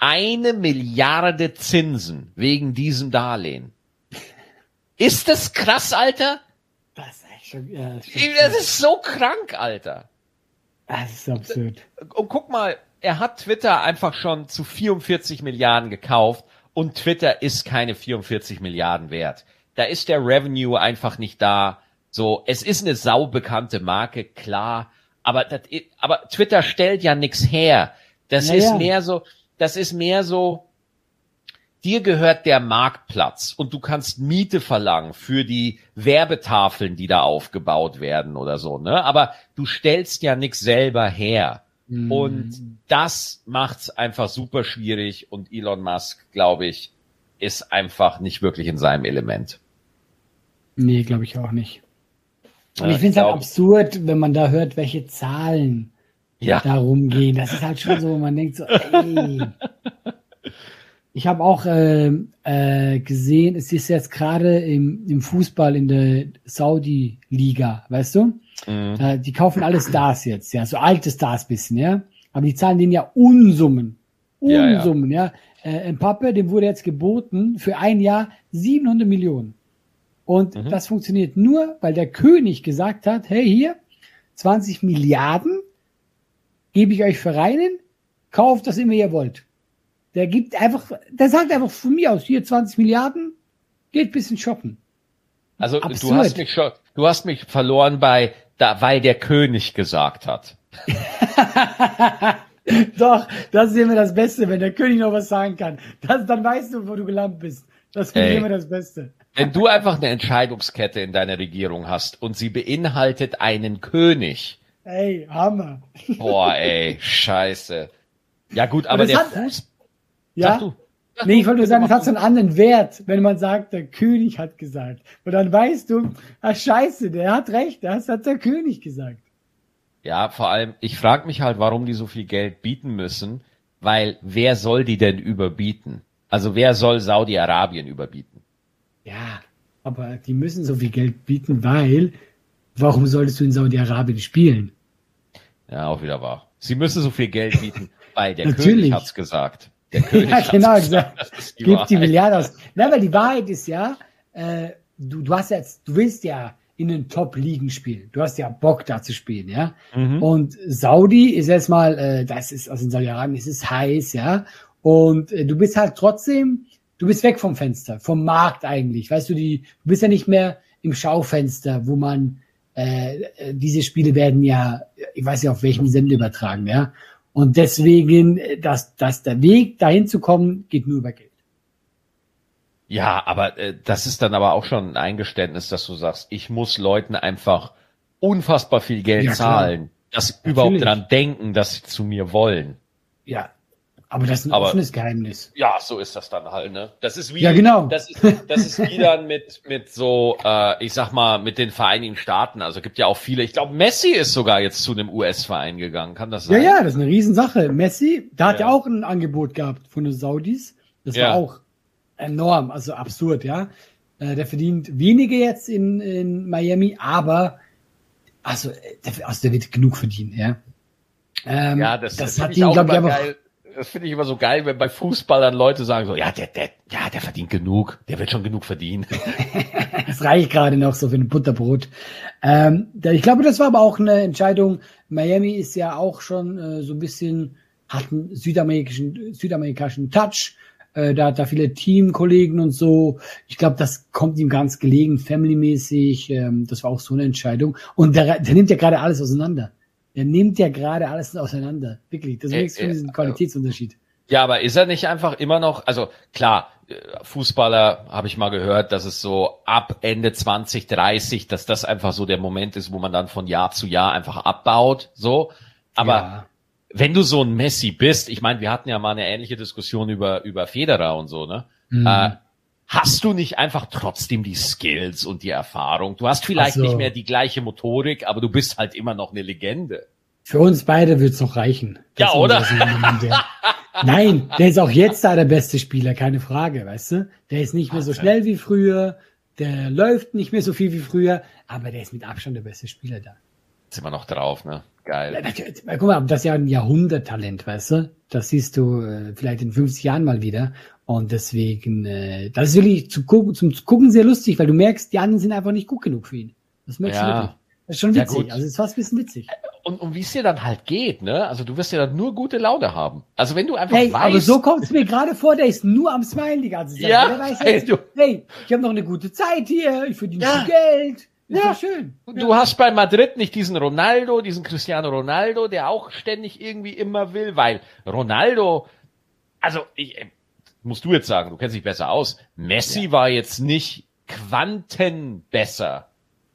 Speaker 1: eine Milliarde Zinsen wegen diesem Darlehen. Ist das krass, Alter? Das ist, schon, ja, das, das ist so krank, Alter.
Speaker 2: Das ist absurd.
Speaker 1: Und guck mal, er hat Twitter einfach schon zu 44 Milliarden gekauft und Twitter ist keine 44 Milliarden wert. Da ist der Revenue einfach nicht da. So, es ist eine saubekannte Marke, klar, aber das, aber Twitter stellt ja nichts her. Das naja. ist mehr so, das ist mehr so, dir gehört der Marktplatz und du kannst Miete verlangen für die Werbetafeln, die da aufgebaut werden oder so, ne? Aber du stellst ja nichts selber her. Mhm. Und das macht's einfach super schwierig und Elon Musk, glaube ich, ist einfach nicht wirklich in seinem Element.
Speaker 2: Nee, glaube ich auch nicht. Und ja, ich finde es halt absurd, wenn man da hört, welche Zahlen ja. darum gehen. Das ist halt schon so, man denkt so, ey. Ich habe auch äh, äh, gesehen, es ist jetzt gerade im, im Fußball in der Saudi-Liga, weißt du? Mhm. Äh, die kaufen alle Stars jetzt, ja, so alte Stars bisschen, ja. Aber die zahlen denen ja Unsummen. Unsummen, ja. ja. Äh, Pappe, dem wurde jetzt geboten für ein Jahr 700 Millionen. Und mhm. das funktioniert nur, weil der König gesagt hat, hey, hier, 20 Milliarden gebe ich euch Vereinen, kauft das immer ihr wollt. Der gibt einfach, der sagt einfach von mir aus, hier 20 Milliarden, geht bisschen shoppen.
Speaker 1: Also Absurd. du hast mich schon, du hast mich verloren bei, da, weil der König gesagt hat.
Speaker 2: Doch, das ist immer das Beste, wenn der König noch was sagen kann. Das, dann weißt du, wo du gelandet bist. Das ist immer das Beste.
Speaker 1: Wenn du einfach eine Entscheidungskette in deiner Regierung hast und sie beinhaltet einen König.
Speaker 2: Ey, Hammer.
Speaker 1: Boah, ey, scheiße. Ja gut, aber der hat, Fuß,
Speaker 2: ja? Sag du. Sag nee, ich wollte nur sagen, es hat so einen anderen Wert, wenn man sagt, der König hat gesagt. Und dann weißt du, ah scheiße, der hat recht, das hat der König gesagt.
Speaker 1: Ja, vor allem, ich frage mich halt, warum die so viel Geld bieten müssen, weil wer soll die denn überbieten? Also wer soll Saudi-Arabien überbieten?
Speaker 2: Ja, aber die müssen so viel Geld bieten, weil warum solltest du in Saudi-Arabien spielen?
Speaker 1: Ja, auch wieder wahr. Sie müssen so viel Geld bieten, weil der König hat's gesagt. Der
Speaker 2: König ja, genau, gesagt. Gib die Milliarden aus. Na, weil die Wahrheit ist ja, äh, du, du hast jetzt, du willst ja in den Top-Ligen spielen. Du hast ja Bock da zu spielen, ja. Mhm. Und Saudi ist erstmal, äh, das ist, also in Saudi-Arabien ist es heiß, ja. Und äh, du bist halt trotzdem, du bist weg vom Fenster, vom Markt eigentlich. Weißt du, die, du bist ja nicht mehr im Schaufenster, wo man äh, diese Spiele werden ja, ich weiß ja auf welchem Sender übertragen, ja. Und deswegen, äh, dass, dass der Weg dahin zu kommen, geht nur über Geld.
Speaker 1: Ja, aber äh, das ist dann aber auch schon ein Eingeständnis, dass du sagst, ich muss Leuten einfach unfassbar viel Geld ja, zahlen, dass sie überhaupt dran denken, dass sie zu mir wollen.
Speaker 2: Ja, aber das ist ein aber, offenes Geheimnis.
Speaker 1: Ja, so ist das dann halt, ne? Das ist wie,
Speaker 2: ja, genau.
Speaker 1: das ist, das ist wie dann mit, mit so, äh, ich sag mal, mit den Vereinigten Staaten. Also gibt ja auch viele, ich glaube, Messi ist sogar jetzt zu einem US-Verein gegangen, kann das sein?
Speaker 2: Ja, ja, das ist eine Riesensache. Messi, da hat ja auch ein Angebot gehabt von den Saudis. Das ja. war auch enorm, also absurd, ja. Äh, der verdient weniger jetzt in, in Miami, aber also der, also der wird genug verdienen, ja.
Speaker 1: Ähm, ja, das, das, das hat ihn, glaube ich, einfach. Das finde ich immer so geil, wenn bei Fußballern Leute sagen so, ja, der, der, ja, der verdient genug, der wird schon genug verdienen.
Speaker 2: das reicht gerade noch so für ein Butterbrot. Ähm, ich glaube, das war aber auch eine Entscheidung. Miami ist ja auch schon äh, so ein bisschen, hat einen südamerikanischen, südamerikanischen Touch. Äh, da hat da viele Teamkollegen und so. Ich glaube, das kommt ihm ganz gelegen, familymäßig. Ähm, das war auch so eine Entscheidung. Und der, der nimmt ja gerade alles auseinander. Der nimmt ja gerade alles auseinander. Wirklich. Das ist äh, äh, diesen Qualitätsunterschied.
Speaker 1: Ja, aber ist er nicht einfach immer noch, also klar, äh, Fußballer habe ich mal gehört, dass es so ab Ende 20, 30, dass das einfach so der Moment ist, wo man dann von Jahr zu Jahr einfach abbaut, so. Aber ja. wenn du so ein Messi bist, ich meine, wir hatten ja mal eine ähnliche Diskussion über, über Federer und so, ne? Mhm. Äh, hast du nicht einfach trotzdem die Skills und die Erfahrung? Du hast vielleicht so. nicht mehr die gleiche Motorik, aber du bist halt immer noch eine Legende.
Speaker 2: Für uns beide wird's noch reichen.
Speaker 1: Ja, oder?
Speaker 2: Nein, der ist auch jetzt da der beste Spieler, keine Frage, weißt du? Der ist nicht mehr so schnell wie früher, der läuft nicht mehr so viel wie früher, aber der ist mit Abstand der beste Spieler da.
Speaker 1: Jetzt sind wir noch drauf, ne? Geil.
Speaker 2: Guck mal, das ist ja ein Jahrhunderttalent, weißt du? Das siehst du äh, vielleicht in 50 Jahren mal wieder. Und deswegen, äh, das ist wirklich zu gucken, zum Gucken sehr lustig, weil du merkst, die anderen sind einfach nicht gut genug für ihn. Das merkst ja. du wirklich. Das ist schon witzig. Ja, also es ist fast ein bisschen witzig.
Speaker 1: Und, und wie es dir dann halt geht, ne? Also du wirst ja dann nur gute Laune haben. Also wenn du einfach
Speaker 2: hey, weißt. Aber so kommt es mir gerade vor, der ist nur am Smile die ganze Zeit. Ja, der weiß jetzt, hey, hey, ich habe noch eine gute Zeit hier, ich verdiene ja. Geld. Ist ja, schön.
Speaker 1: Du hast bei Madrid nicht diesen Ronaldo, diesen Cristiano Ronaldo, der auch ständig irgendwie immer will, weil Ronaldo, also ich, musst du jetzt sagen, du kennst dich besser aus. Messi ja. war jetzt nicht Quanten besser,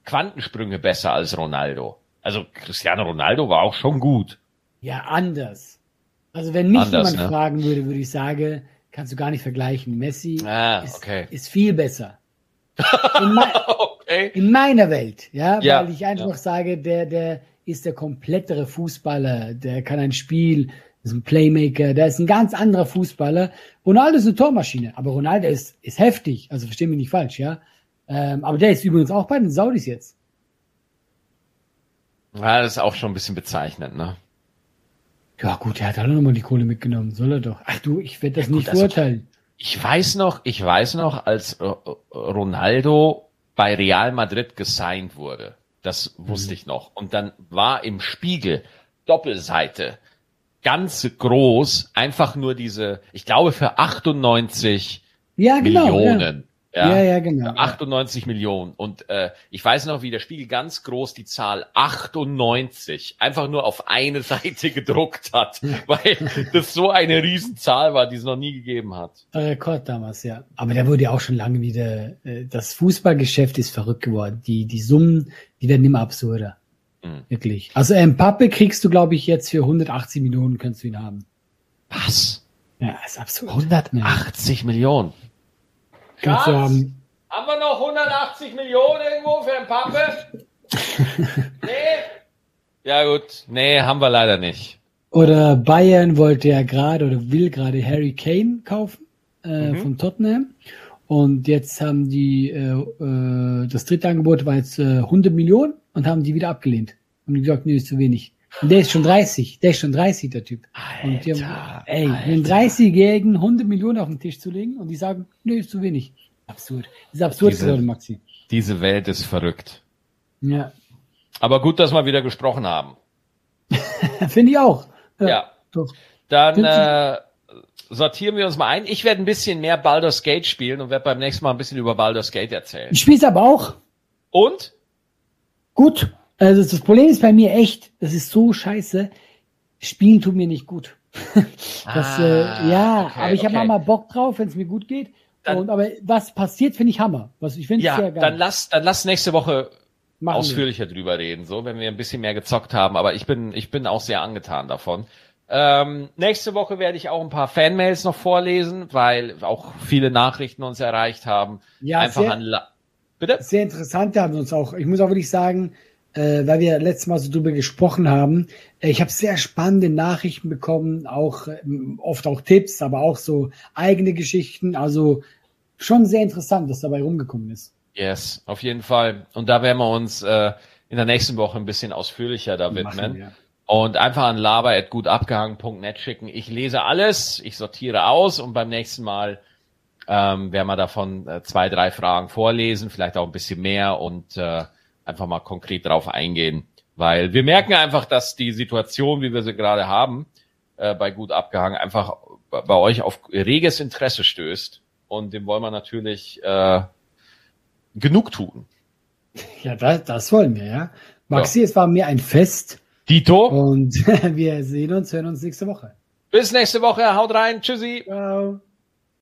Speaker 1: Quantensprünge besser als Ronaldo. Also Cristiano Ronaldo war auch schon gut.
Speaker 2: Ja, anders. Also wenn mich anders, jemand ne? fragen würde, würde ich sagen, kannst du gar nicht vergleichen. Messi ah, ist, okay. ist viel besser. In, mein, okay. in, meiner Welt, ja, ja weil ich einfach ja. sage, der, der ist der komplettere Fußballer, der kann ein Spiel ist ein Playmaker, der ist ein ganz anderer Fußballer. Ronaldo ist eine Tormaschine, aber Ronaldo ist, ist heftig, also versteh mich nicht falsch, ja. Ähm, aber der ist übrigens auch bei den Saudis jetzt.
Speaker 1: Ja, das ist auch schon ein bisschen bezeichnend, ne?
Speaker 2: Ja gut, er hat auch nochmal die Kohle mitgenommen, soll er doch. Ach du, ich werde das ja, gut, nicht also verurteilen.
Speaker 1: Also, ich weiß noch, ich weiß noch, als äh, Ronaldo bei Real Madrid gesigned wurde. Das wusste mhm. ich noch. Und dann war im Spiegel Doppelseite ganz groß einfach nur diese, ich glaube für 98 ja, genau, Millionen. Ja. Ja, ja, ja genau. 98 Millionen. Und äh, ich weiß noch, wie der Spiegel ganz groß die Zahl 98 einfach nur auf eine Seite gedruckt hat, weil das so eine Riesenzahl war, die es noch nie gegeben hat.
Speaker 2: Rekord damals, ja. Aber der wurde ja auch schon lange wieder, äh, das Fußballgeschäft ist verrückt geworden. Die, die Summen, die werden immer absurder. Mhm. Wirklich. Also ähm, Pappe kriegst du, glaube ich, jetzt für 180 Millionen, kannst du ihn haben.
Speaker 1: Was?
Speaker 2: Ja, ist absurd.
Speaker 1: 180 ja. Millionen. Schatz, haben, haben wir noch 180 Millionen irgendwo für ein Pappe? nee? Ja gut, nee, haben wir leider nicht.
Speaker 2: Oder Bayern wollte ja gerade oder will gerade Harry Kane kaufen äh, mhm. von Tottenham. Und jetzt haben die, äh, äh, das dritte Angebot war jetzt äh, 100 Millionen und haben die wieder abgelehnt. Und die gesagt, nee, ist zu wenig. Und der ist schon 30, der ist schon 30, der Typ. Alter, und die haben, ey, Alter. einen 30-Jährigen 100 Millionen auf den Tisch zu legen und die sagen, nee, ist zu wenig. Absurd. Das ist absurd
Speaker 1: diese,
Speaker 2: geworden, Maxi.
Speaker 1: Diese Welt ist verrückt.
Speaker 2: Ja.
Speaker 1: Aber gut, dass wir wieder gesprochen haben.
Speaker 2: Finde ich auch.
Speaker 1: Ja. ja. Doch. Dann äh, sortieren wir uns mal ein. Ich werde ein bisschen mehr Baldur's Gate spielen und werde beim nächsten Mal ein bisschen über Baldur's Gate erzählen.
Speaker 2: Ich spiele aber auch.
Speaker 1: Und?
Speaker 2: Gut. Also das Problem ist bei mir echt, das ist so scheiße. Spielen tut mir nicht gut. das, äh, ah, äh, ja, okay, aber ich okay. habe mal Bock drauf, wenn es mir gut geht. Dann, und, aber was passiert, finde ich Hammer. Was ich finde
Speaker 1: ja, sehr geil. Dann lass, dann lass nächste Woche Machen ausführlicher wir. drüber reden, so wenn wir ein bisschen mehr gezockt haben. Aber ich bin, ich bin auch sehr angetan davon. Ähm, nächste Woche werde ich auch ein paar Fanmails noch vorlesen, weil auch viele Nachrichten uns erreicht haben.
Speaker 2: Ja, Einfach sehr, an Bitte? Sehr interessant haben uns auch. Ich muss auch wirklich sagen, äh, weil wir letztes Mal so drüber gesprochen haben. Äh, ich habe sehr spannende Nachrichten bekommen, auch äh, oft auch Tipps, aber auch so eigene Geschichten. Also schon sehr interessant, was dabei rumgekommen ist.
Speaker 1: Yes, auf jeden Fall. Und da werden wir uns äh, in der nächsten Woche ein bisschen ausführlicher da widmen. Und einfach an lava.gutabgehangen.net schicken. Ich lese alles, ich sortiere aus und beim nächsten Mal ähm, werden wir davon äh, zwei, drei Fragen vorlesen, vielleicht auch ein bisschen mehr und äh, einfach mal konkret darauf eingehen. Weil wir merken einfach, dass die Situation, wie wir sie gerade haben, äh, bei gut abgehangen, einfach bei euch auf reges Interesse stößt. Und dem wollen wir natürlich äh, genug tun.
Speaker 2: Ja, das, das wollen wir, ja. Maxi, ja. es war mir ein Fest.
Speaker 1: Dito.
Speaker 2: Und wir sehen uns, hören uns nächste Woche.
Speaker 1: Bis nächste Woche. Haut rein. Tschüssi. Ciao.